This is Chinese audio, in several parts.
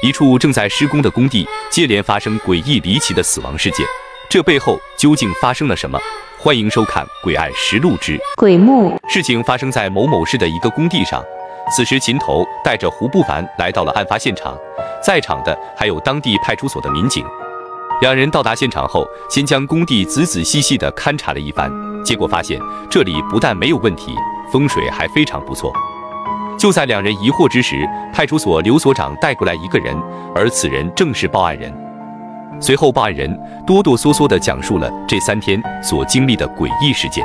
一处正在施工的工地接连发生诡异离奇的死亡事件，这背后究竟发生了什么？欢迎收看《诡案实录之鬼墓》。事情发生在某某市的一个工地上，此时秦头带着胡不凡来到了案发现场，在场的还有当地派出所的民警。两人到达现场后，先将工地仔仔细细地勘察了一番，结果发现这里不但没有问题，风水还非常不错。就在两人疑惑之时，派出所刘所长带过来一个人，而此人正是报案人。随后，报案人哆哆嗦嗦地讲述了这三天所经历的诡异事件。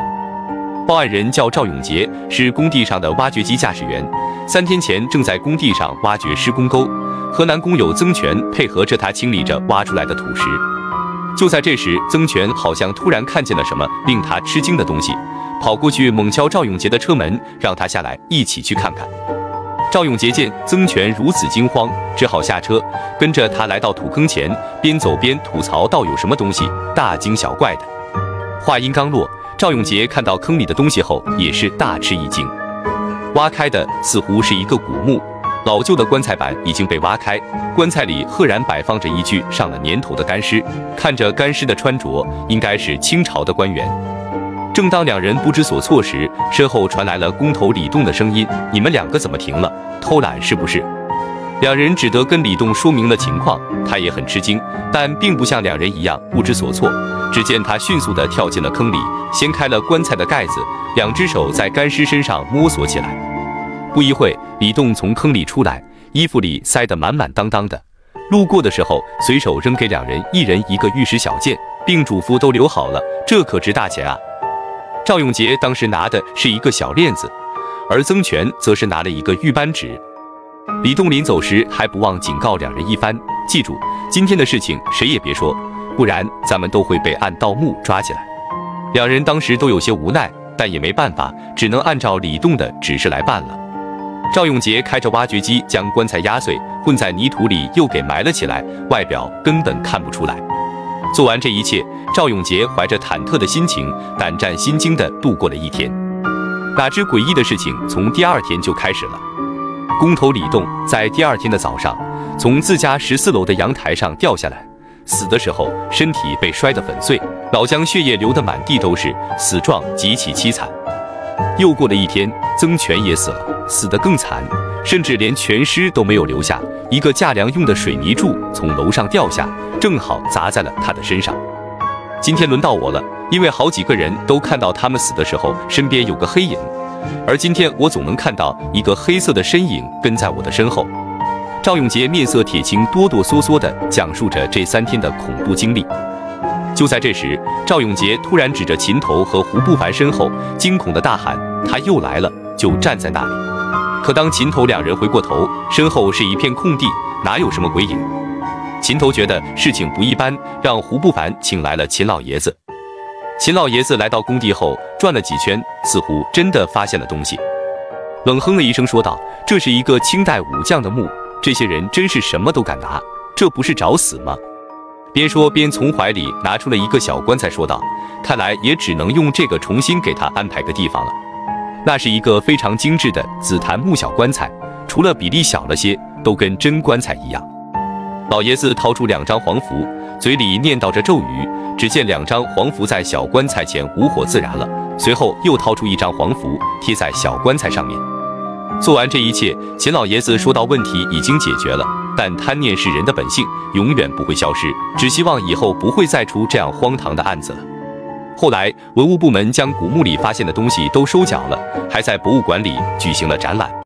报案人叫赵永杰，是工地上的挖掘机驾驶员，三天前正在工地上挖掘施工沟，河南工友曾权配合着他清理着挖出来的土石。就在这时，曾权好像突然看见了什么令他吃惊的东西。跑过去猛敲赵永杰的车门，让他下来一起去看看。赵永杰见曾权如此惊慌，只好下车，跟着他来到土坑前，边走边吐槽道：“有什么东西，大惊小怪的。”话音刚落，赵永杰看到坑里的东西后，也是大吃一惊。挖开的似乎是一个古墓，老旧的棺材板已经被挖开，棺材里赫然摆放着一具上了年头的干尸，看着干尸的穿着，应该是清朝的官员。正当两人不知所措时，身后传来了工头李栋的声音：“你们两个怎么停了？偷懒是不是？”两人只得跟李栋说明了情况，他也很吃惊，但并不像两人一样不知所措。只见他迅速地跳进了坑里，掀开了棺材的盖子，两只手在干尸身上摸索起来。不一会，李栋从坑里出来，衣服里塞得满满当当的。路过的时候，随手扔给两人一人一个玉石小剑，并嘱咐都留好了，这可值大钱啊！赵永杰当时拿的是一个小链子，而曾权则是拿了一个玉扳指。李栋临走时还不忘警告两人一番：“记住，今天的事情谁也别说，不然咱们都会被按盗墓抓起来。”两人当时都有些无奈，但也没办法，只能按照李栋的指示来办了。赵永杰开着挖掘机将棺材压碎，混在泥土里又给埋了起来，外表根本看不出来。做完这一切，赵永杰怀着忐忑的心情，胆战心惊地度过了一天。哪知诡异的事情从第二天就开始了。工头李栋在第二天的早上，从自家十四楼的阳台上掉下来，死的时候身体被摔得粉碎，脑浆血液流得满地都是，死状极其凄惨。又过了一天，曾全也死了，死得更惨，甚至连全尸都没有留下，一个架梁用的水泥柱从楼上掉下。正好砸在了他的身上。今天轮到我了，因为好几个人都看到他们死的时候身边有个黑影，而今天我总能看到一个黑色的身影跟在我的身后。赵永杰面色铁青，哆哆嗦嗦地讲述着这三天的恐怖经历。就在这时，赵永杰突然指着秦头和胡不凡身后，惊恐地大喊：“他又来了！”就站在那里。可当秦头两人回过头，身后是一片空地，哪有什么鬼影？秦头觉得事情不一般，让胡不凡请来了秦老爷子。秦老爷子来到工地后转了几圈，似乎真的发现了东西，冷哼了一声说道：“这是一个清代武将的墓，这些人真是什么都敢拿，这不是找死吗？”边说边从怀里拿出了一个小棺材，说道：“看来也只能用这个重新给他安排个地方了。”那是一个非常精致的紫檀木小棺材，除了比例小了些，都跟真棺材一样。老爷子掏出两张黄符，嘴里念叨着咒语。只见两张黄符在小棺材前无火自燃了，随后又掏出一张黄符贴在小棺材上面。做完这一切，秦老爷子说到：“问题已经解决了，但贪念是人的本性，永远不会消失。只希望以后不会再出这样荒唐的案子了。”后来，文物部门将古墓里发现的东西都收缴了，还在博物馆里举行了展览。